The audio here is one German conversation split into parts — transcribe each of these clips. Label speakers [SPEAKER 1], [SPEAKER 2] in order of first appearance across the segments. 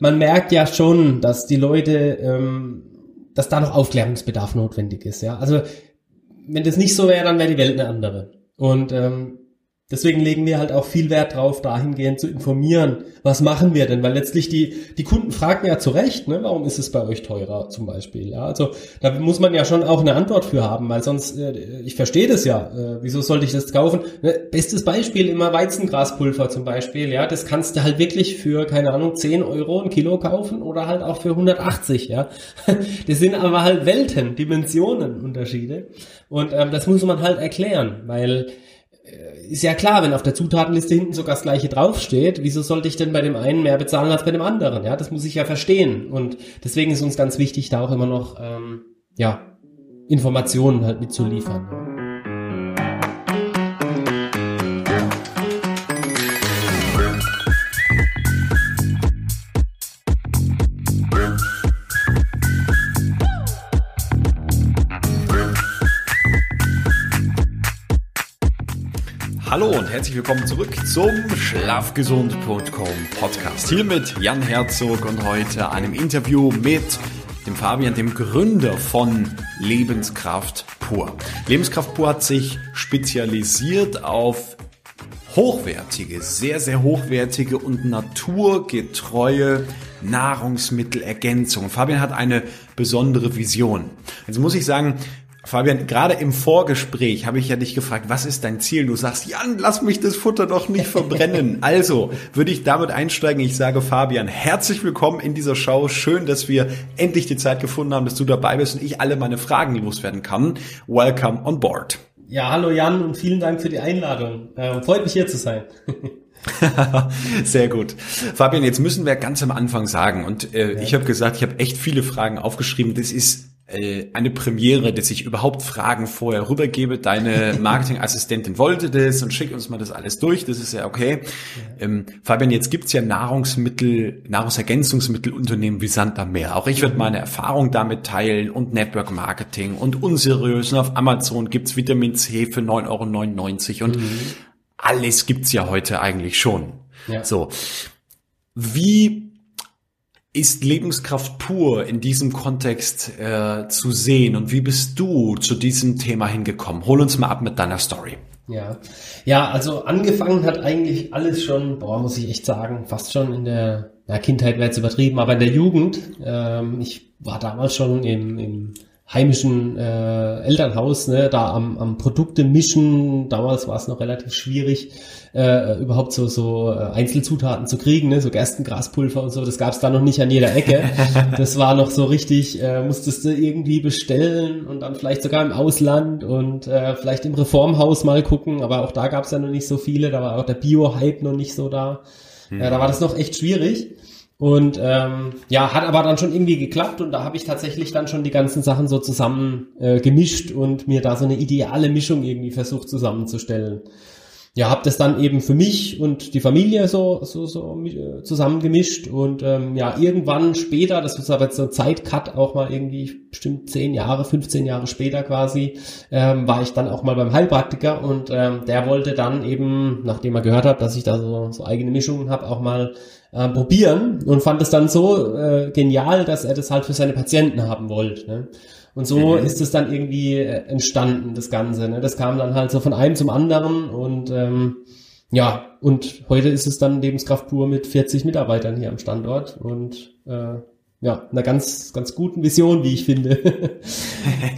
[SPEAKER 1] man merkt ja schon, dass die Leute, ähm, dass da noch Aufklärungsbedarf notwendig ist. Ja, also wenn das nicht so wäre, dann wäre die Welt eine andere. Und ähm, Deswegen legen wir halt auch viel Wert drauf, dahingehend zu informieren, was machen wir denn? Weil letztlich die, die Kunden fragen ja zu Recht, ne, warum ist es bei euch teurer zum Beispiel? Ja, also da muss man ja schon auch eine Antwort für haben, weil sonst, äh, ich verstehe das ja, äh, wieso sollte ich das kaufen? Ne, bestes Beispiel immer Weizengraspulver zum Beispiel, ja, das kannst du halt wirklich für, keine Ahnung, 10 Euro ein Kilo kaufen oder halt auch für 180, ja. Das sind aber halt Welten, Dimensionen Unterschiede und ähm, das muss man halt erklären, weil ist ja klar, wenn auf der Zutatenliste hinten sogar das gleiche draufsteht, wieso sollte ich denn bei dem einen mehr bezahlen als bei dem anderen? Ja, das muss ich ja verstehen. Und deswegen ist uns ganz wichtig, da auch immer noch ähm, ja, Informationen halt mitzuliefern.
[SPEAKER 2] Hallo und herzlich willkommen zurück zum Schlafgesund.com Podcast. Hier mit Jan Herzog und heute einem Interview mit dem Fabian, dem Gründer von Lebenskraft Pur. Lebenskraft Pur hat sich spezialisiert auf hochwertige, sehr, sehr hochwertige und naturgetreue Nahrungsmittelergänzung. Fabian hat eine besondere Vision. Jetzt muss ich sagen, Fabian, gerade im Vorgespräch habe ich ja dich gefragt, was ist dein Ziel? Du sagst, Jan, lass mich das Futter doch nicht verbrennen. Also würde ich damit einsteigen. Ich sage Fabian, herzlich willkommen in dieser Show. Schön, dass wir endlich die Zeit gefunden haben, dass du dabei bist und ich alle meine Fragen loswerden kann. Welcome on board.
[SPEAKER 1] Ja, hallo Jan und vielen Dank für die Einladung. Äh, freut mich hier zu sein.
[SPEAKER 2] Sehr gut. Fabian, jetzt müssen wir ganz am Anfang sagen, und äh, ja. ich habe gesagt, ich habe echt viele Fragen aufgeschrieben. Das ist eine Premiere, dass ich überhaupt Fragen vorher rübergebe. Deine Marketingassistentin wollte das und schickt uns mal das alles durch. Das ist ja okay. Ähm, Fabian, jetzt gibt's ja Nahrungsmittel, Nahrungsergänzungsmittelunternehmen wie Sand am Meer. Auch ich werde meine Erfahrung damit teilen und Network Marketing und unseriös. Und auf Amazon gibt's Vitamin C für 9,99 Euro und mhm. alles gibt's ja heute eigentlich schon. Ja. So. Wie ist Lebenskraft pur in diesem Kontext äh, zu sehen und wie bist du zu diesem Thema hingekommen? Hol uns mal ab mit deiner Story.
[SPEAKER 1] Ja, ja, also angefangen hat eigentlich alles schon, boah, muss ich echt sagen, fast schon in der ja, Kindheit wäre jetzt übertrieben, aber in der Jugend. Ähm, ich war damals schon im, im heimischen äh, Elternhaus, ne, da am, am Produkte mischen. Damals war es noch relativ schwierig, äh, überhaupt so, so äh, Einzelzutaten zu kriegen, ne, so Gerstengraspulver und so. Das gab es da noch nicht an jeder Ecke. Das war noch so richtig, äh, musstest du irgendwie bestellen und dann vielleicht sogar im Ausland und äh, vielleicht im Reformhaus mal gucken. Aber auch da gab es ja noch nicht so viele. Da war auch der Bio-Hype noch nicht so da. Äh, da war das noch echt schwierig. Und ähm, ja, hat aber dann schon irgendwie geklappt und da habe ich tatsächlich dann schon die ganzen Sachen so zusammen äh, gemischt und mir da so eine ideale Mischung irgendwie versucht zusammenzustellen. Ja, habe das dann eben für mich und die Familie so so so äh, zusammengemischt und ähm, ja irgendwann später, das ist aber jetzt so ein Zeitcut auch mal irgendwie bestimmt zehn Jahre, 15 Jahre später quasi, ähm, war ich dann auch mal beim Heilpraktiker und ähm, der wollte dann eben, nachdem er gehört hat, dass ich da so, so eigene Mischungen habe, auch mal äh, probieren und fand es dann so äh, genial, dass er das halt für seine Patienten haben wollte. Ne? Und so mhm. ist es dann irgendwie äh, entstanden, das Ganze. Ne? Das kam dann halt so von einem zum anderen und ähm, ja, und heute ist es dann Lebenskraft pur mit 40 Mitarbeitern hier am Standort und äh, ja, einer ganz, ganz guten Vision, wie ich finde.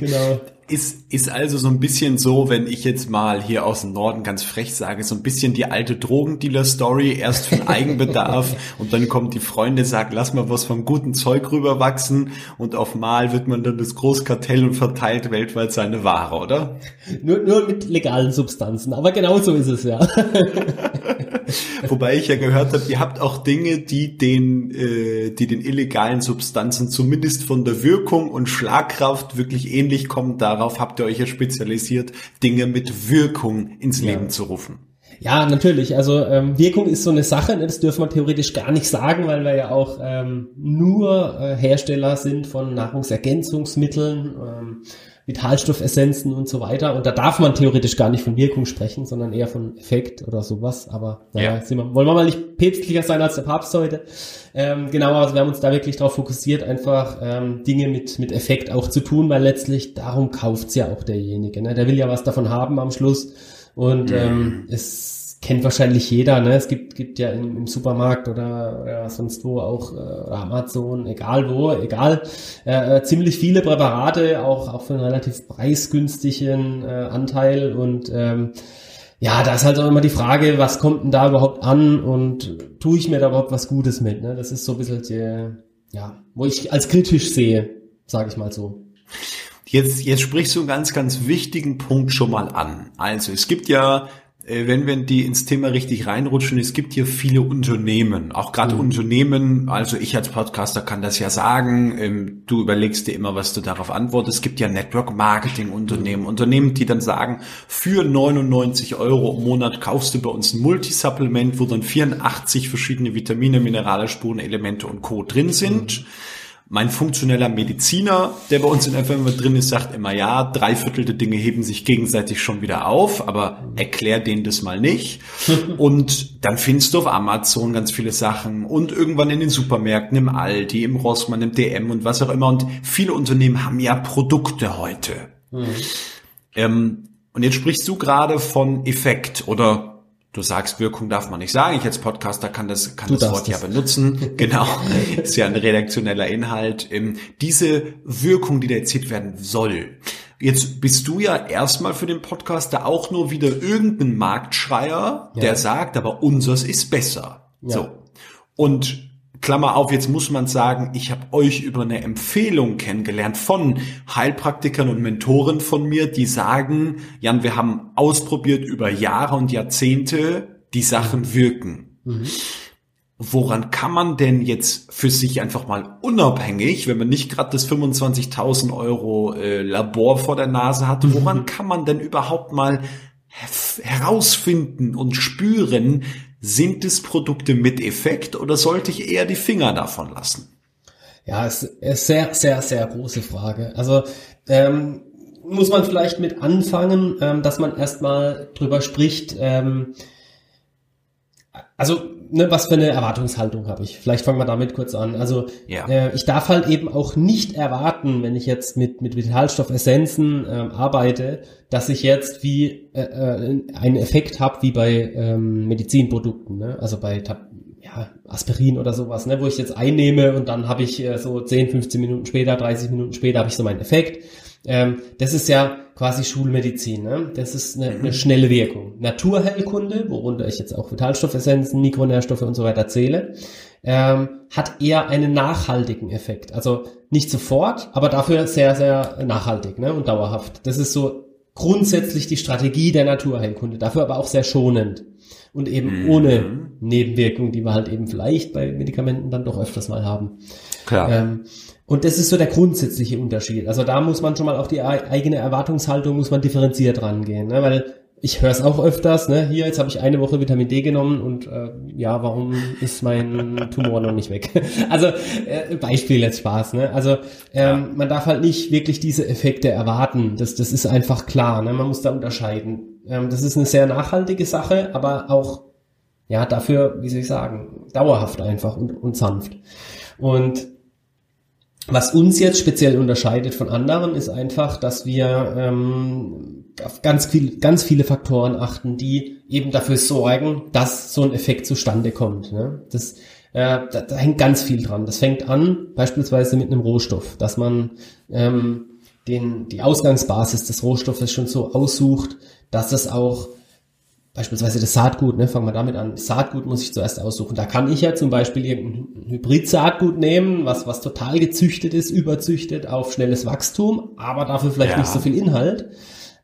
[SPEAKER 2] genau. Ist, ist also so ein bisschen so, wenn ich jetzt mal hier aus dem Norden ganz frech sage, so ein bisschen die alte Drogendealer-Story, erst für Eigenbedarf und dann kommt die Freunde, sagt, lass mal was vom guten Zeug rüberwachsen und auf Mal wird man dann das Großkartell und verteilt weltweit seine Ware, oder?
[SPEAKER 1] Nur, nur mit legalen Substanzen, aber genau so ist es ja.
[SPEAKER 2] Wobei ich ja gehört habe, ihr habt auch Dinge, die den, äh, die den illegalen Substanzen zumindest von der Wirkung und Schlagkraft wirklich ähnlich kommen. Darauf habt ihr euch ja spezialisiert, Dinge mit Wirkung ins Leben ja. zu rufen.
[SPEAKER 1] Ja, natürlich. Also ähm, Wirkung ist so eine Sache, ne? das dürfen wir theoretisch gar nicht sagen, weil wir ja auch ähm, nur äh, Hersteller sind von Nahrungsergänzungsmitteln. Ähm, Vitalstoffessenzen und so weiter. Und da darf man theoretisch gar nicht von Wirkung sprechen, sondern eher von Effekt oder sowas. Aber naja, ja. wir, wollen wir mal nicht päpstlicher sein als der Papst heute. Ähm, genau, also wir haben uns da wirklich darauf fokussiert, einfach ähm, Dinge mit, mit Effekt auch zu tun, weil letztlich darum kauft's ja auch derjenige. Ne? Der will ja was davon haben am Schluss. Und mhm. ähm, es kennt wahrscheinlich jeder, ne? Es gibt, gibt ja im, im Supermarkt oder, oder sonst wo auch äh, Amazon, egal wo, egal, äh, äh, ziemlich viele Präparate, auch, auch für einen relativ preisgünstigen äh, Anteil und ähm, ja, da ist halt auch immer die Frage, was kommt denn da überhaupt an und tue ich mir da überhaupt was Gutes mit? Ne? Das ist so ein bisschen die, ja, wo ich als kritisch sehe, sage ich mal so.
[SPEAKER 2] Jetzt, jetzt sprichst du einen ganz, ganz wichtigen Punkt schon mal an. Also es gibt ja wenn wir die ins Thema richtig reinrutschen, es gibt hier viele Unternehmen, auch gerade mhm. Unternehmen, also ich als Podcaster kann das ja sagen, ähm, du überlegst dir immer, was du darauf antwortest. Es gibt ja Network Marketing Unternehmen, mhm. Unternehmen, die dann sagen, für 99 Euro im Monat kaufst du bei uns ein Multisupplement, wo dann 84 verschiedene Vitamine, Minerale, Spuren, Elemente und Co. drin sind. Mhm. Mein funktioneller Mediziner, der bei uns in der Firma drin ist, sagt immer, ja, drei Viertel der Dinge heben sich gegenseitig schon wieder auf, aber erklär denen das mal nicht. und dann findest du auf Amazon ganz viele Sachen und irgendwann in den Supermärkten, im Aldi, im Rossmann, im DM und was auch immer. Und viele Unternehmen haben ja Produkte heute. Mhm. Ähm, und jetzt sprichst du gerade von Effekt oder Du sagst, Wirkung darf man nicht sagen. Ich als Podcaster kann das, kann das Wort das. ja benutzen. genau. Ist ja ein redaktioneller Inhalt. Ähm, diese Wirkung, die da erzielt werden soll. Jetzt bist du ja erstmal für den Podcaster auch nur wieder irgendein Marktschreier, ja. der sagt, aber unseres ist besser. Ja. So. Und Klammer auf, jetzt muss man sagen, ich habe euch über eine Empfehlung kennengelernt von Heilpraktikern und Mentoren von mir, die sagen, Jan, wir haben ausprobiert über Jahre und Jahrzehnte, die Sachen wirken. Mhm. Woran kann man denn jetzt für sich einfach mal unabhängig, wenn man nicht gerade das 25.000 Euro äh, Labor vor der Nase hat, mhm. woran kann man denn überhaupt mal herausfinden und spüren, sind es Produkte mit Effekt oder sollte ich eher die Finger davon lassen?
[SPEAKER 1] Ja, es ist sehr, sehr, sehr große Frage. Also ähm, muss man vielleicht mit anfangen, ähm, dass man erstmal drüber spricht. Ähm, also ne, was für eine Erwartungshaltung habe ich? Vielleicht fangen wir damit kurz an. Also ja. äh, ich darf halt eben auch nicht erwarten, wenn ich jetzt mit mit Vitalstoffessenzen ähm, arbeite, dass ich jetzt wie äh, äh, einen Effekt habe wie bei ähm, Medizinprodukten, ne? also bei ja, Aspirin oder sowas, ne, wo ich jetzt einnehme und dann habe ich äh, so 10, 15 Minuten später, 30 Minuten später habe ich so meinen Effekt. Ähm, das ist ja quasi Schulmedizin. Ne? Das ist eine, eine schnelle Wirkung. Naturheilkunde, worunter ich jetzt auch Vitalstoffessenzen, Mikronährstoffe und so weiter zähle, ähm, hat eher einen nachhaltigen Effekt. Also nicht sofort, aber dafür sehr, sehr nachhaltig ne? und dauerhaft. Das ist so grundsätzlich die Strategie der Naturheilkunde, dafür aber auch sehr schonend und eben mhm. ohne Nebenwirkungen, die wir halt eben vielleicht bei Medikamenten dann doch öfters mal haben. Klar. Ähm, und das ist so der grundsätzliche Unterschied. Also da muss man schon mal auch die eigene Erwartungshaltung muss man differenziert rangehen, ne? weil ich höre es auch öfters, ne? Hier, jetzt habe ich eine Woche Vitamin D genommen und äh, ja, warum ist mein Tumor noch nicht weg? also äh, Beispiel jetzt Spaß, ne? Also ähm, man darf halt nicht wirklich diese Effekte erwarten. Das, das ist einfach klar, ne? Man muss da unterscheiden. Ähm, das ist eine sehr nachhaltige Sache, aber auch ja dafür, wie soll ich sagen, dauerhaft einfach und, und sanft. Und was uns jetzt speziell unterscheidet von anderen, ist einfach, dass wir ähm, auf ganz, viel, ganz viele Faktoren achten, die eben dafür sorgen, dass so ein Effekt zustande kommt. Ne? Das, äh, da, da hängt ganz viel dran. Das fängt an beispielsweise mit einem Rohstoff, dass man ähm, den, die Ausgangsbasis des Rohstoffes schon so aussucht, dass es auch Beispielsweise das Saatgut, ne, fangen wir damit an. Saatgut muss ich zuerst aussuchen. Da kann ich ja zum Beispiel irgendein Hybrid-Saatgut nehmen, was, was total gezüchtet ist, überzüchtet auf schnelles Wachstum, aber dafür vielleicht ja. nicht so viel Inhalt.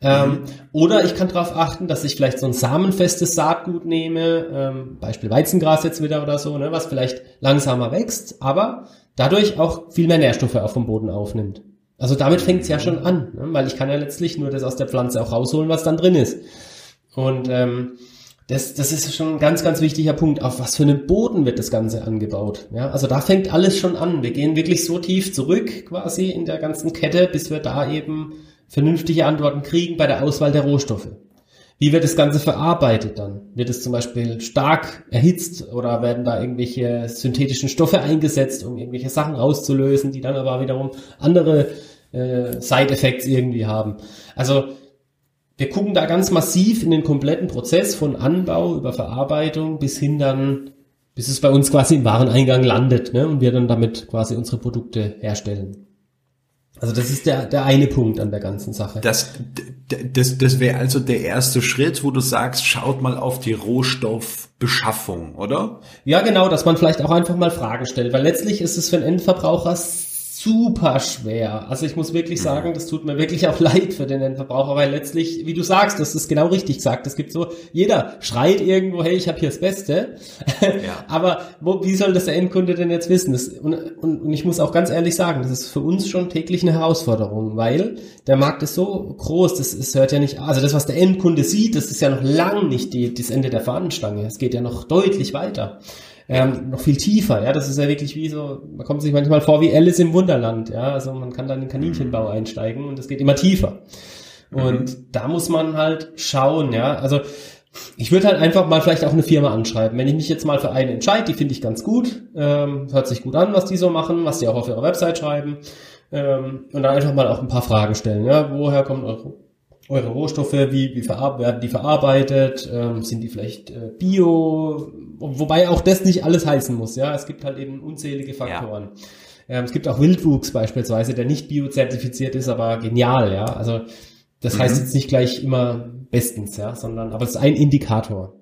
[SPEAKER 1] Ähm, mhm. Oder ich kann darauf achten, dass ich vielleicht so ein samenfestes Saatgut nehme, ähm, Beispiel Weizengras jetzt wieder oder so, ne, was vielleicht langsamer wächst, aber dadurch auch viel mehr Nährstoffe auf dem Boden aufnimmt. Also damit fängt es ja schon an, ne, weil ich kann ja letztlich nur das aus der Pflanze auch rausholen, was dann drin ist. Und ähm, das, das ist schon ein ganz, ganz wichtiger Punkt. Auf was für einem Boden wird das Ganze angebaut? Ja, also da fängt alles schon an. Wir gehen wirklich so tief zurück quasi in der ganzen Kette, bis wir da eben vernünftige Antworten kriegen bei der Auswahl der Rohstoffe. Wie wird das Ganze verarbeitet dann? Wird es zum Beispiel stark erhitzt oder werden da irgendwelche synthetischen Stoffe eingesetzt, um irgendwelche Sachen rauszulösen, die dann aber wiederum andere äh, Side-Effects irgendwie haben? Also wir gucken da ganz massiv in den kompletten Prozess von Anbau über Verarbeitung bis hin dann, bis es bei uns quasi im Wareneingang landet ne, und wir dann damit quasi unsere Produkte herstellen. Also das ist der, der eine Punkt an der ganzen Sache.
[SPEAKER 2] Das, das, das wäre also der erste Schritt, wo du sagst, schaut mal auf die Rohstoffbeschaffung, oder?
[SPEAKER 1] Ja, genau, dass man vielleicht auch einfach mal Fragen stellt, weil letztlich ist es für einen Endverbraucher super schwer. Also ich muss wirklich mhm. sagen, das tut mir wirklich auch leid für den Endverbraucher, weil letztlich, wie du sagst, das ist genau richtig gesagt. Es gibt so, jeder schreit irgendwo, hey, ich habe hier das Beste. Ja. Aber wo, wie soll das der Endkunde denn jetzt wissen? Das, und, und, und ich muss auch ganz ehrlich sagen, das ist für uns schon täglich eine Herausforderung, weil der Markt ist so groß, das, das hört ja nicht, also das, was der Endkunde sieht, das ist ja noch lang nicht die, das Ende der Fahnenstange. Es geht ja noch deutlich weiter ähm, noch viel tiefer. Ja, das ist ja wirklich wie so, man kommt sich manchmal vor wie Alice im Wunderland. Ja, also man kann dann in den Kaninchenbau mhm. einsteigen und es geht immer tiefer. Und mhm. da muss man halt schauen. Ja, also ich würde halt einfach mal vielleicht auch eine Firma anschreiben. Wenn ich mich jetzt mal für eine entscheide, die finde ich ganz gut, ähm, hört sich gut an, was die so machen, was die auch auf ihrer Website schreiben. Ähm, und dann einfach mal auch ein paar Fragen stellen. Ja, woher kommt eure eure Rohstoffe, wie, wie verab werden die verarbeitet, ähm, sind die vielleicht äh, bio, wobei auch das nicht alles heißen muss, ja, es gibt halt eben unzählige Faktoren. Ja. Ähm, es gibt auch Wildwuchs beispielsweise, der nicht biozertifiziert ist, aber genial, ja, also das mhm. heißt jetzt nicht gleich immer bestens, ja, sondern, aber es ist ein Indikator.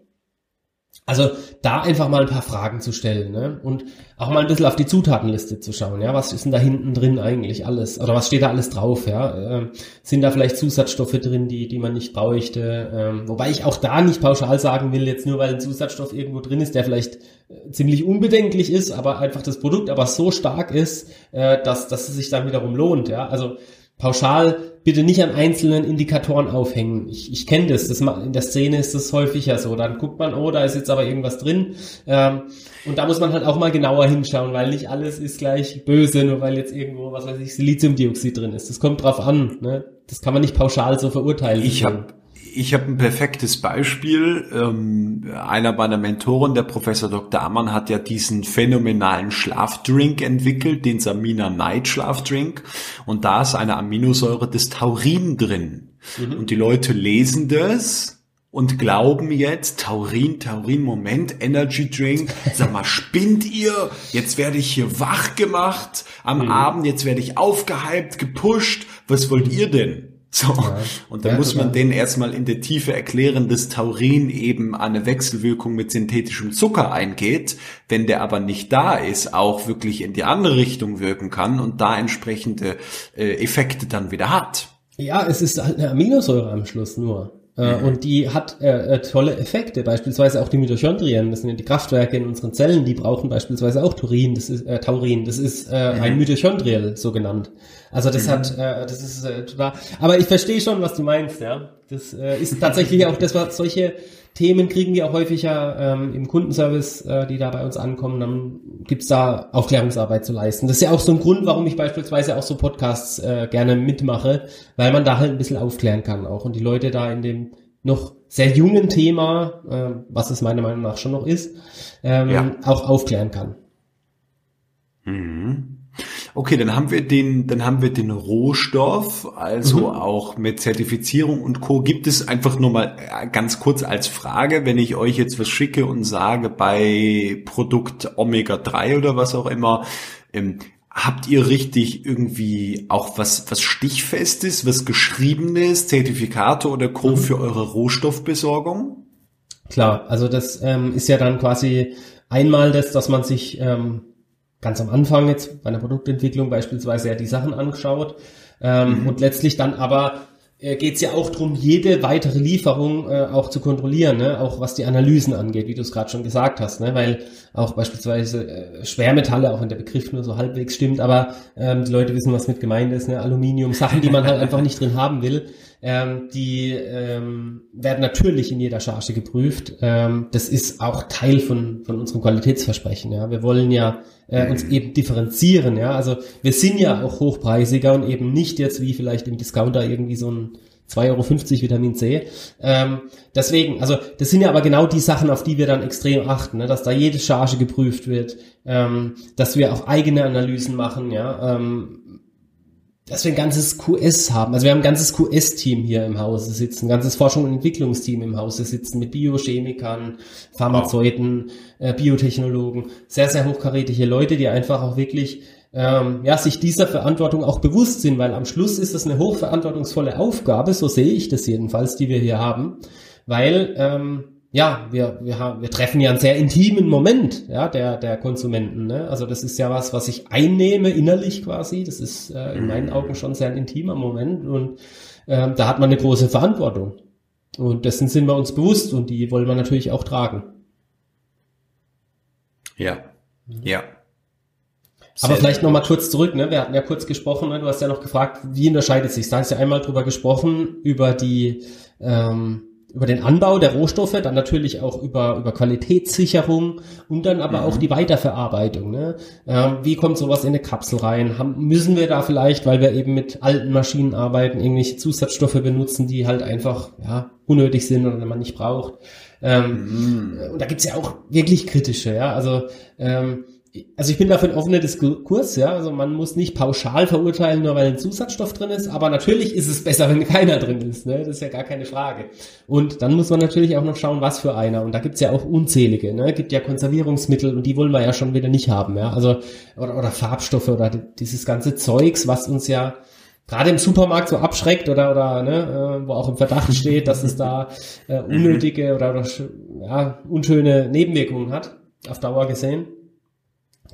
[SPEAKER 1] Also da einfach mal ein paar Fragen zu stellen ne? und auch mal ein bisschen auf die Zutatenliste zu schauen. Ja, was ist denn da hinten drin eigentlich alles? Oder was steht da alles drauf? Ja, ähm, sind da vielleicht Zusatzstoffe drin, die die man nicht bräuchte? Ähm, wobei ich auch da nicht pauschal sagen will, jetzt nur weil ein Zusatzstoff irgendwo drin ist, der vielleicht äh, ziemlich unbedenklich ist, aber einfach das Produkt aber so stark ist, äh, dass dass es sich dann wiederum lohnt. Ja, also pauschal bitte nicht an einzelnen Indikatoren aufhängen. Ich, ich kenne das, das, in der Szene ist das häufiger so. Dann guckt man, oh, da ist jetzt aber irgendwas drin. Ähm, und da muss man halt auch mal genauer hinschauen, weil nicht alles ist gleich böse, nur weil jetzt irgendwo, was weiß ich, Siliziumdioxid drin ist. Das kommt drauf an. Ne? Das kann man nicht pauschal so verurteilen.
[SPEAKER 2] Ich habe ich habe ein perfektes Beispiel. Ähm, einer meiner Mentoren, der Professor Dr. Ammann, hat ja diesen phänomenalen Schlafdrink entwickelt, den Samina Night Schlafdrink. Und da ist eine Aminosäure des Taurin drin. Mhm. Und die Leute lesen das und glauben jetzt, Taurin, Taurin, Moment, Energy Drink, sag mal, spinnt ihr? Jetzt werde ich hier wach gemacht am mhm. Abend, jetzt werde ich aufgehypt, gepusht. Was wollt ihr denn? So. Ja. Und da ja, muss man denen erstmal in der Tiefe erklären, dass Taurin eben eine Wechselwirkung mit synthetischem Zucker eingeht, wenn der aber nicht da ist, auch wirklich in die andere Richtung wirken kann und da entsprechende äh, Effekte dann wieder hat.
[SPEAKER 1] Ja, es ist halt eine Aminosäure am Schluss nur. Äh, mhm. Und die hat äh, äh, tolle Effekte, beispielsweise auch die Mitochondrien, das sind die Kraftwerke in unseren Zellen, die brauchen beispielsweise auch Taurin, das ist äh, Taurin, das ist äh, mhm. ein Mitochondriel so genannt. Also das mhm. hat, äh, das ist äh, total. Aber ich verstehe schon, was du meinst, ja. Das äh, ist tatsächlich auch das, was solche Themen kriegen wir auch häufiger ähm, im Kundenservice, äh, die da bei uns ankommen. Dann gibt's da Aufklärungsarbeit zu leisten. Das ist ja auch so ein Grund, warum ich beispielsweise auch so Podcasts äh, gerne mitmache, weil man da halt ein bisschen aufklären kann auch und die Leute da in dem noch sehr jungen Thema, äh, was es meiner Meinung nach schon noch ist, ähm, ja. auch aufklären kann.
[SPEAKER 2] Mhm. Okay, dann haben wir den, dann haben wir den Rohstoff, also mhm. auch mit Zertifizierung und Co. Gibt es einfach nur mal äh, ganz kurz als Frage, wenn ich euch jetzt was schicke und sage bei Produkt Omega 3 oder was auch immer, ähm, Habt ihr richtig irgendwie auch was, was Stichfestes, was Geschriebenes, Zertifikate oder Co. Mhm. für eure Rohstoffbesorgung?
[SPEAKER 1] Klar, also das ähm, ist ja dann quasi einmal das, dass man sich ähm, ganz am Anfang jetzt bei einer Produktentwicklung beispielsweise ja die Sachen angeschaut ähm, mhm. und letztlich dann aber äh, geht es ja auch darum, jede weitere Lieferung äh, auch zu kontrollieren, ne? auch was die Analysen angeht, wie du es gerade schon gesagt hast, ne? weil auch beispielsweise äh, Schwermetalle, auch wenn der Begriff nur so halbwegs stimmt, aber ähm, die Leute wissen, was mit gemeint ist, ne? Aluminium, Sachen, die man halt einfach nicht drin haben will, ähm, die ähm, werden natürlich in jeder Charge geprüft. Ähm, das ist auch Teil von, von unserem Qualitätsversprechen. Ja. Wir wollen ja äh, uns eben differenzieren. Ja. Also wir sind ja auch hochpreisiger und eben nicht jetzt wie vielleicht im Discounter irgendwie so ein 2,50 Euro Vitamin C. Ähm, deswegen, also das sind ja aber genau die Sachen, auf die wir dann extrem achten, ne? dass da jede Charge geprüft wird, ähm, dass wir auch eigene Analysen machen, ja, ähm, dass wir ein ganzes QS haben. Also wir haben ein ganzes QS-Team hier im Hause sitzen, ein ganzes Forschung- und Entwicklungsteam im Hause sitzen mit Biochemikern, Pharmazeuten, äh, Biotechnologen, sehr, sehr hochkarätige Leute, die einfach auch wirklich ähm, ja, sich dieser Verantwortung auch bewusst sind, weil am Schluss ist das eine hochverantwortungsvolle Aufgabe, so sehe ich das jedenfalls, die wir hier haben, weil ähm, ja, wir, wir, haben, wir treffen ja einen sehr intimen Moment ja, der, der Konsumenten. Ne? Also das ist ja was, was ich einnehme innerlich quasi. Das ist äh, in meinen Augen schon sehr ein intimer Moment und ähm, da hat man eine große Verantwortung. Und dessen sind wir uns bewusst und die wollen wir natürlich auch tragen.
[SPEAKER 2] Ja, ja.
[SPEAKER 1] Sehr Aber vielleicht nochmal kurz zurück, ne? Wir hatten ja kurz gesprochen, ne? du hast ja noch gefragt, wie unterscheidet sich? Da hast du ja einmal drüber gesprochen, über die ähm, über den Anbau der Rohstoffe, dann natürlich auch über, über Qualitätssicherung und dann aber mhm. auch die Weiterverarbeitung. Ne? Ähm, wie kommt sowas in eine Kapsel rein? Haben, müssen wir da vielleicht, weil wir eben mit alten Maschinen arbeiten, irgendwelche Zusatzstoffe benutzen, die halt einfach ja, unnötig sind oder man nicht braucht? Ähm, mhm. Und da gibt's ja auch wirklich kritische, ja. Also ähm, also ich bin dafür ein offener Diskurs, ja. Also man muss nicht pauschal verurteilen, nur weil ein Zusatzstoff drin ist, aber natürlich ist es besser, wenn keiner drin ist, ne? Das ist ja gar keine Frage. Und dann muss man natürlich auch noch schauen, was für einer. Und da gibt's ja auch unzählige, ne? Gibt ja Konservierungsmittel und die wollen wir ja schon wieder nicht haben, ja. Also, oder, oder Farbstoffe oder dieses ganze Zeugs, was uns ja gerade im Supermarkt so abschreckt oder oder ne, äh, wo auch im Verdacht steht, dass es da äh, unnötige oder, oder ja, unschöne Nebenwirkungen hat, auf Dauer gesehen.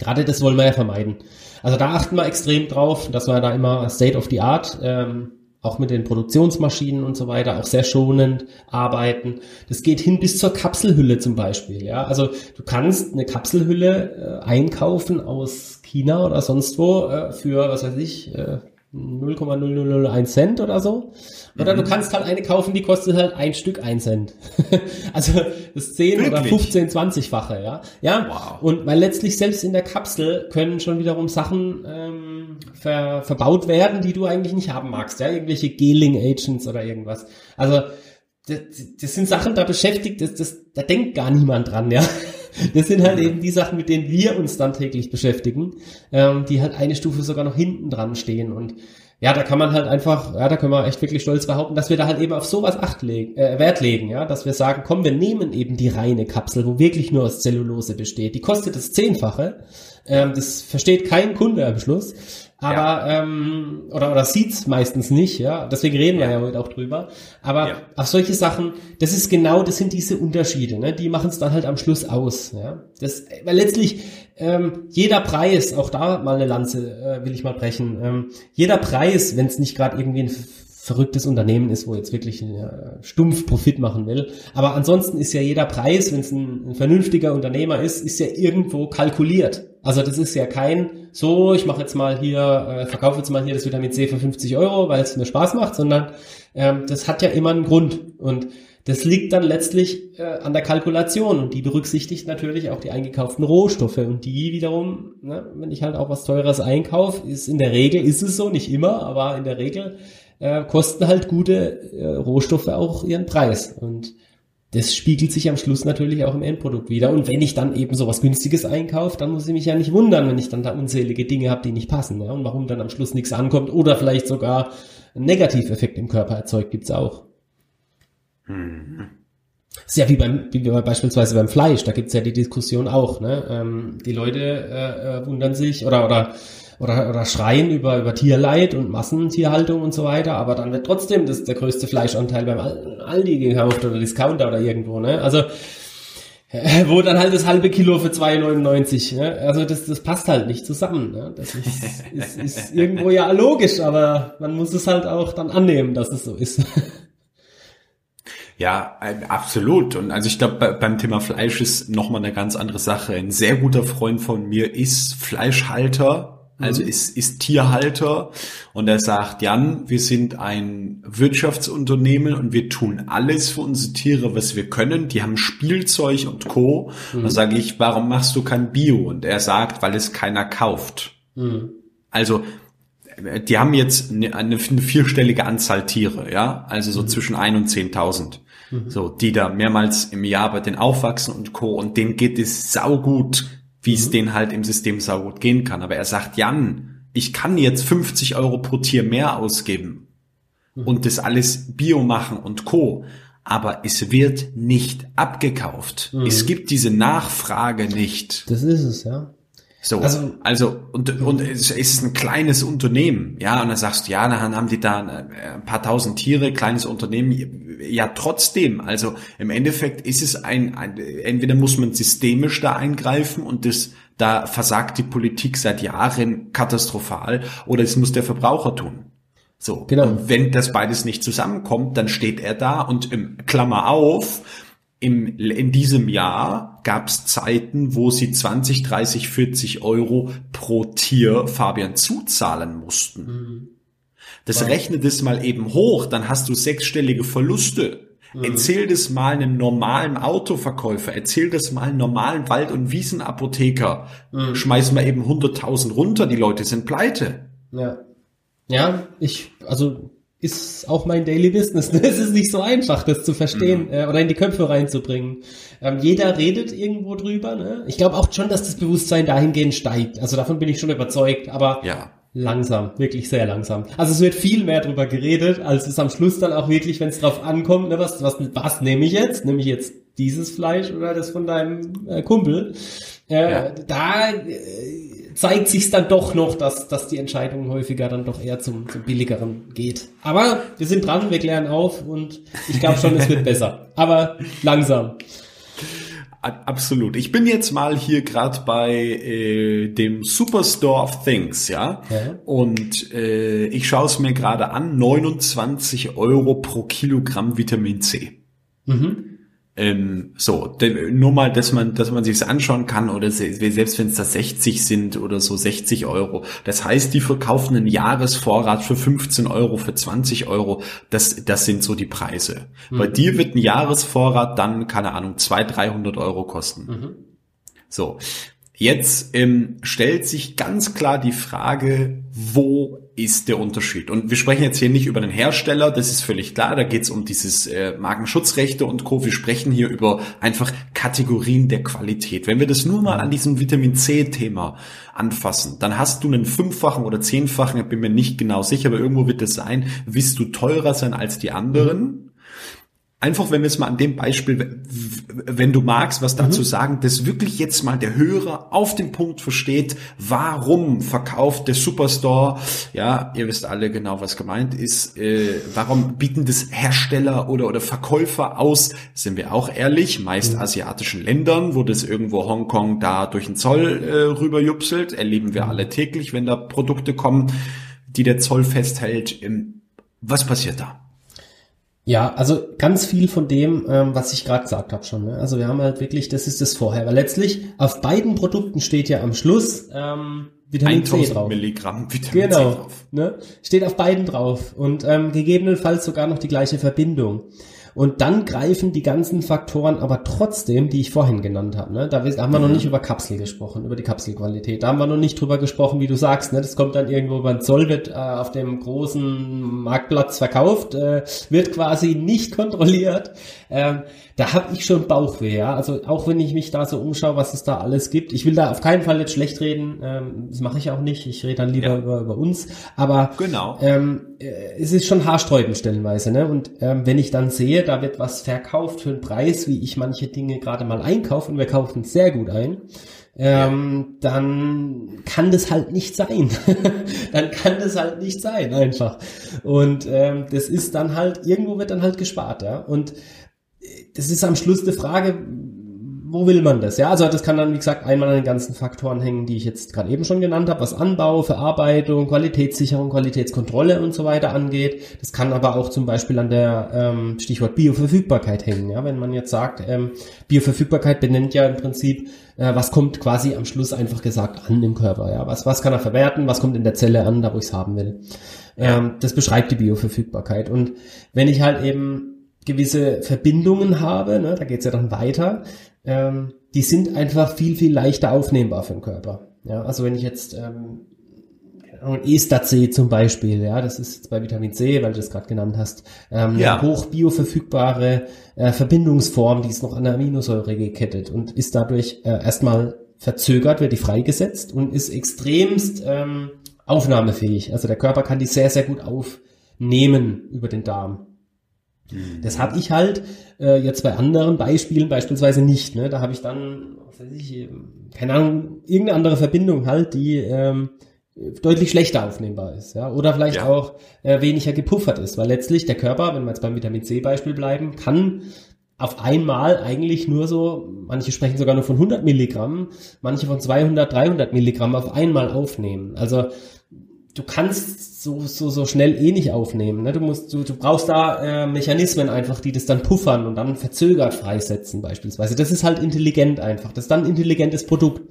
[SPEAKER 1] Gerade das wollen wir ja vermeiden. Also da achten wir extrem drauf, dass wir da immer State of the Art, ähm, auch mit den Produktionsmaschinen und so weiter, auch sehr schonend arbeiten. Das geht hin bis zur Kapselhülle zum Beispiel. Ja, also du kannst eine Kapselhülle äh, einkaufen aus China oder sonst wo äh, für was weiß ich äh, 0,0001 Cent oder so. Oder mhm. du kannst halt eine kaufen, die kostet halt ein Stück ein Cent. also das 10 Wirklich? oder 15, 20-fache, ja. Ja. Wow. Und weil letztlich selbst in der Kapsel können schon wiederum Sachen ähm, ver, verbaut werden, die du eigentlich nicht haben magst, ja. Irgendwelche Geling Agents oder irgendwas. Also das, das sind Sachen, da beschäftigt, das, das, da denkt gar niemand dran, ja. Das sind halt eben die Sachen, mit denen wir uns dann täglich beschäftigen, ähm, die halt eine Stufe sogar noch hinten dran stehen. Und ja, da kann man halt einfach, ja, da können wir echt wirklich stolz behaupten, dass wir da halt eben auf sowas Acht äh, Wert legen, ja, dass wir sagen, komm, wir nehmen eben die reine Kapsel, wo wirklich nur aus Zellulose besteht. Die kostet das Zehnfache. Ähm, das versteht kein Kunde am Schluss aber ja. ähm, oder oder sieht's meistens nicht, ja. Deswegen reden ja. wir ja heute auch drüber. Aber ja. auf solche Sachen, das ist genau, das sind diese Unterschiede, ne? Die machen es dann halt am Schluss aus, ja. Das, weil letztlich ähm, jeder Preis, auch da mal eine Lanze äh, will ich mal brechen. Ähm, jeder Preis, wenn es nicht gerade irgendwie ein verrücktes Unternehmen ist, wo jetzt wirklich äh, stumpf Profit machen will. Aber ansonsten ist ja jeder Preis, wenn es ein, ein, vernünftiger Unternehmer ist, ist ja irgendwo kalkuliert. Also das ist ja kein, so, ich mache jetzt mal hier, äh, verkaufe jetzt mal hier das Vitamin C für 50 Euro, weil es mir Spaß macht, sondern ähm, das hat ja immer einen Grund. Und das liegt dann letztlich äh, an der Kalkulation und die berücksichtigt natürlich auch die eingekauften Rohstoffe und die wiederum, ne, wenn ich halt auch was Teures einkaufe, ist in der Regel, ist es so, nicht immer, aber in der Regel äh, kosten halt gute äh, Rohstoffe auch ihren Preis. Und das spiegelt sich am Schluss natürlich auch im Endprodukt wieder. Und wenn ich dann eben sowas Günstiges einkaufe, dann muss ich mich ja nicht wundern, wenn ich dann da unzählige Dinge habe, die nicht passen. Ja? Und warum dann am Schluss nichts ankommt oder vielleicht sogar einen Negativeffekt im Körper erzeugt, gibt's auch. Mhm. Ist ja wie beim, wie beispielsweise beim Fleisch, da gibt's ja die Diskussion auch. Ne? Ähm, die Leute äh, äh, wundern sich oder oder oder, oder schreien über, über Tierleid und Massentierhaltung und so weiter, aber dann wird trotzdem das der größte Fleischanteil beim Aldi gekauft oder Discounter oder irgendwo, ne? Also äh, wo dann halt das halbe Kilo für 2,99. Ne? Also das, das passt halt nicht zusammen. Ne? Das ist, ist, ist irgendwo ja logisch, aber man muss es halt auch dann annehmen, dass es so ist.
[SPEAKER 2] Ja, absolut. Und also ich glaube, beim Thema Fleisch ist nochmal eine ganz andere Sache. Ein sehr guter Freund von mir ist Fleischhalter also ist, ist Tierhalter und er sagt, Jan, wir sind ein Wirtschaftsunternehmen und wir tun alles für unsere Tiere, was wir können. Die haben Spielzeug und Co. Mhm. Da sage ich, warum machst du kein Bio? Und er sagt, weil es keiner kauft. Mhm. Also die haben jetzt eine, eine, vierstellige Anzahl Tiere, ja, also so mhm. zwischen ein und zehntausend, mhm. so die da mehrmals im Jahr bei den aufwachsen und co. Und denen geht es saugut wie es mhm. denen halt im System saugut gehen kann. Aber er sagt, Jan, ich kann jetzt 50 Euro pro Tier mehr ausgeben mhm. und das alles Bio machen und Co. Aber es wird nicht abgekauft. Mhm. Es gibt diese Nachfrage nicht.
[SPEAKER 1] Das ist es, ja.
[SPEAKER 2] So, also, also und, und es ist ein kleines Unternehmen, ja, und dann sagst du, ja, dann haben die da ein paar tausend Tiere, kleines Unternehmen, ja, trotzdem, also im Endeffekt ist es ein, ein entweder muss man systemisch da eingreifen und das, da versagt die Politik seit Jahren katastrophal, oder es muss der Verbraucher tun. So, genau. Und wenn das beides nicht zusammenkommt, dann steht er da und im Klammer auf, im, in diesem Jahr gab es Zeiten, wo sie 20, 30, 40 Euro pro Tier Fabian zuzahlen mussten. Mhm. Das rechnet es mal eben hoch, dann hast du sechsstellige Verluste. Mhm. Erzähl das mal einem normalen Autoverkäufer, erzähl das mal einem normalen Wald- und Wiesenapotheker. Mhm. Schmeiß mal eben 100.000 runter, die Leute sind pleite.
[SPEAKER 1] Ja. Ja, ich, also ist auch mein Daily Business. Es ist nicht so einfach, das zu verstehen mhm. äh, oder in die Köpfe reinzubringen. Ähm, jeder redet irgendwo drüber. Ne? Ich glaube auch schon, dass das Bewusstsein dahingehend steigt. Also davon bin ich schon überzeugt. Aber ja. langsam, wirklich sehr langsam. Also es wird viel mehr drüber geredet, als es am Schluss dann auch wirklich, wenn es drauf ankommt, ne, was, was, was nehme ich jetzt? Nehme ich jetzt dieses Fleisch oder das von deinem äh, Kumpel? Äh, ja. Da äh, zeigt sich dann doch noch, dass, dass die Entscheidung häufiger dann doch eher zum, zum billigeren geht. Aber wir sind dran, wir klären auf und ich glaube schon, es wird besser. Aber langsam.
[SPEAKER 2] Absolut. Ich bin jetzt mal hier gerade bei äh, dem Superstore of Things, ja. ja. Und äh, ich schaue es mir gerade an, 29 Euro pro Kilogramm Vitamin C. Mhm. Ähm, so, nur mal, dass man, dass man sich anschauen kann oder selbst wenn es da 60 sind oder so 60 Euro. Das heißt, die verkaufen einen Jahresvorrat für 15 Euro, für 20 Euro. Das, das sind so die Preise. Mhm. Bei dir wird ein Jahresvorrat dann, keine Ahnung, 200, 300 Euro kosten. Mhm. So. Jetzt ähm, stellt sich ganz klar die Frage, wo ist der Unterschied? Und wir sprechen jetzt hier nicht über den Hersteller, das ist völlig klar, da geht es um dieses äh, Markenschutzrechte und Co. Wir sprechen hier über einfach Kategorien der Qualität. Wenn wir das nur mal an diesem Vitamin C-Thema anfassen, dann hast du einen fünffachen oder zehnfachen, ich bin mir nicht genau sicher, aber irgendwo wird das sein, wirst du teurer sein als die anderen einfach, wenn wir es mal an dem Beispiel, wenn du magst, was dazu mhm. sagen, dass wirklich jetzt mal der Hörer auf den Punkt versteht, warum verkauft der Superstore, ja, ihr wisst alle genau, was gemeint ist, äh, warum bieten das Hersteller oder, oder Verkäufer aus, sind wir auch ehrlich, meist mhm. asiatischen Ländern, wo das irgendwo Hongkong da durch den Zoll äh, rüberjupselt, erleben wir mhm. alle täglich, wenn da Produkte kommen, die der Zoll festhält. Ähm, was passiert da?
[SPEAKER 1] Ja, also ganz viel von dem, ähm, was ich gerade gesagt habe schon. Ne? Also wir haben halt wirklich, das ist das vorher. Weil letztlich auf beiden Produkten steht ja am Schluss ähm, Vitamin C drauf.
[SPEAKER 2] Milligramm Vitamin
[SPEAKER 1] genau, C drauf. Ne? Steht auf beiden drauf und ähm, gegebenenfalls sogar noch die gleiche Verbindung. Und dann greifen die ganzen Faktoren aber trotzdem, die ich vorhin genannt habe. Ne? Da haben wir mhm. noch nicht über Kapsel gesprochen, über die Kapselqualität. Da haben wir noch nicht drüber gesprochen, wie du sagst. Ne? Das kommt dann irgendwo beim Zoll, wird äh, auf dem großen Marktplatz verkauft, äh, wird quasi nicht kontrolliert. Ähm, da habe ich schon Bauchweh, ja. Also auch wenn ich mich da so umschaue, was es da alles gibt. Ich will da auf keinen Fall jetzt schlecht reden, ähm, das mache ich auch nicht. Ich rede dann lieber ja. über, über uns. Aber
[SPEAKER 2] genau.
[SPEAKER 1] ähm, äh, es ist schon haarsträubend stellenweise. Ne? Und ähm, wenn ich dann sehe, da wird was verkauft für einen Preis, wie ich manche Dinge gerade mal einkaufe, und wir kaufen sehr gut ein, ähm, ja. dann kann das halt nicht sein. dann kann das halt nicht sein, einfach. Und ähm, das ist dann halt, irgendwo wird dann halt gespart, ja. Und das ist am Schluss eine Frage, wo will man das? Ja, also das kann dann, wie gesagt, einmal an den ganzen Faktoren hängen, die ich jetzt gerade eben schon genannt habe, was Anbau, Verarbeitung, Qualitätssicherung, Qualitätskontrolle und so weiter angeht. Das kann aber auch zum Beispiel an der ähm, Stichwort Bioverfügbarkeit hängen. Ja, wenn man jetzt sagt, ähm, Bioverfügbarkeit benennt ja im Prinzip, äh, was kommt quasi am Schluss einfach gesagt an im Körper. Ja, was was kann er verwerten, was kommt in der Zelle an, da wo ich es haben will. Ähm, das beschreibt die Bioverfügbarkeit. Und wenn ich halt eben gewisse Verbindungen habe, ne, da geht's ja dann weiter, ähm, die sind einfach viel, viel leichter aufnehmbar für den Körper. Ja, also wenn ich jetzt ähm, Ester C zum Beispiel, ja, das ist jetzt bei Vitamin C, weil du das gerade genannt hast, ähm, ja. eine hoch bioverfügbare äh, Verbindungsform, die ist noch an der Aminosäure gekettet und ist dadurch äh, erstmal verzögert, wird die freigesetzt und ist extremst ähm, aufnahmefähig. Also der Körper kann die sehr, sehr gut aufnehmen über den Darm. Das habe ich halt äh, jetzt bei anderen Beispielen beispielsweise nicht. Ne? Da habe ich dann, was weiß ich, keine Ahnung, irgendeine andere Verbindung halt, die ähm, deutlich schlechter aufnehmbar ist, ja, oder vielleicht ja. auch äh, weniger gepuffert ist, weil letztlich der Körper, wenn wir jetzt beim Vitamin C Beispiel bleiben, kann auf einmal eigentlich nur so, manche sprechen sogar nur von 100 Milligramm, manche von 200, 300 Milligramm auf einmal aufnehmen. Also du kannst so, so, so schnell eh nicht aufnehmen. Ne? Du musst, du, du brauchst da äh, Mechanismen einfach, die das dann puffern und dann verzögert freisetzen beispielsweise. Das ist halt intelligent einfach. Das ist dann ein intelligentes Produkt.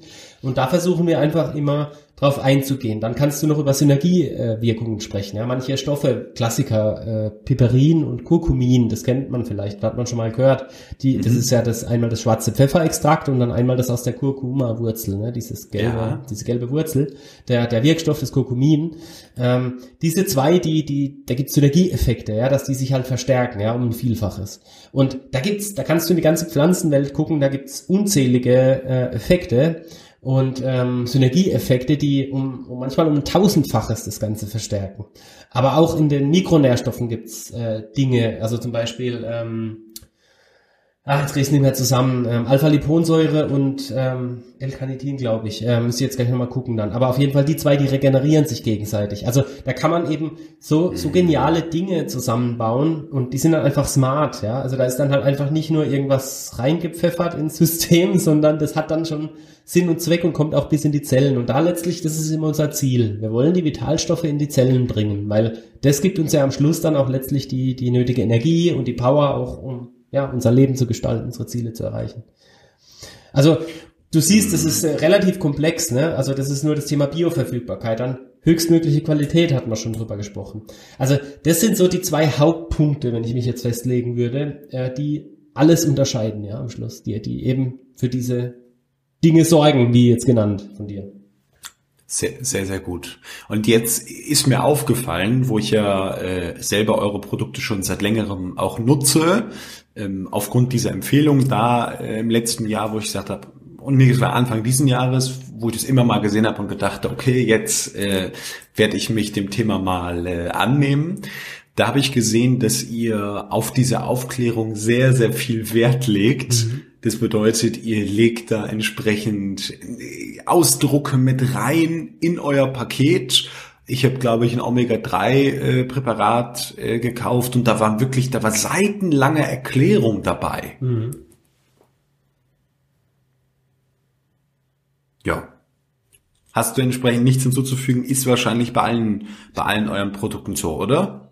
[SPEAKER 1] Und da versuchen wir einfach immer drauf einzugehen. Dann kannst du noch über Synergiewirkungen sprechen. Ja, manche Stoffe, Klassiker, äh, Piperin und Kurkumin, das kennt man vielleicht, hat man schon mal gehört. Die, mhm. das ist ja das einmal das schwarze Pfefferextrakt und dann einmal das aus der Kurkuma-Wurzel, ne, dieses gelbe, ja. diese gelbe Wurzel, der der Wirkstoff des Kurkumin. Ähm, diese zwei, die die, da gibt's Synergieeffekte, ja, dass die sich halt verstärken, ja, um ein Vielfaches. Und da gibt's, da kannst du in die ganze Pflanzenwelt gucken, da gibt's unzählige äh, Effekte und ähm, Synergieeffekte, die um, um manchmal um ein tausendfaches das Ganze verstärken. Aber auch in den Mikronährstoffen gibt's äh, Dinge, also zum Beispiel ähm, Ach, jetzt krieg ich nicht mehr zusammen. Ähm, Alpha-Liponsäure und ähm, L-Carnitin, glaube ich. Ähm, müsst ihr jetzt gleich nochmal gucken dann. Aber auf jeden Fall die zwei, die regenerieren sich gegenseitig. Also da kann man eben so, so geniale Dinge zusammenbauen und die sind dann einfach smart, ja. Also da ist dann halt einfach nicht nur irgendwas reingepfeffert ins System, sondern das hat dann schon Sinn und Zweck und kommt auch bis in die Zellen. Und da letztlich, das ist immer unser Ziel. Wir wollen die Vitalstoffe in die Zellen bringen, weil das gibt uns ja am Schluss dann auch letztlich die, die nötige Energie und die Power auch, um ja, unser Leben zu gestalten, unsere Ziele zu erreichen. Also du siehst, das ist äh, relativ komplex, ne? Also das ist nur das Thema Bioverfügbarkeit. Dann höchstmögliche Qualität hatten wir schon drüber gesprochen. Also das sind so die zwei Hauptpunkte, wenn ich mich jetzt festlegen würde, äh, die alles unterscheiden, ja, am Schluss, die, die eben für diese Dinge sorgen, wie jetzt genannt von dir.
[SPEAKER 2] Sehr, sehr, sehr gut. Und jetzt ist mir aufgefallen, wo ich ja äh, selber eure Produkte schon seit längerem auch nutze, ähm, aufgrund dieser Empfehlung da äh, im letzten Jahr, wo ich gesagt habe, und mir war Anfang diesen Jahres, wo ich das immer mal gesehen habe und gedacht, okay, jetzt äh, werde ich mich dem Thema mal äh, annehmen. Da habe ich gesehen, dass ihr auf diese Aufklärung sehr, sehr viel Wert legt. Mhm. Das bedeutet, ihr legt da entsprechend äh, Ausdrucke mit rein in euer Paket ich habe, glaube ich, ein Omega-3-Präparat äh, äh, gekauft und da waren wirklich, da war seitenlange Erklärung dabei. Mhm. Ja. Hast du entsprechend nichts hinzuzufügen, ist wahrscheinlich bei allen, bei allen euren Produkten so, oder?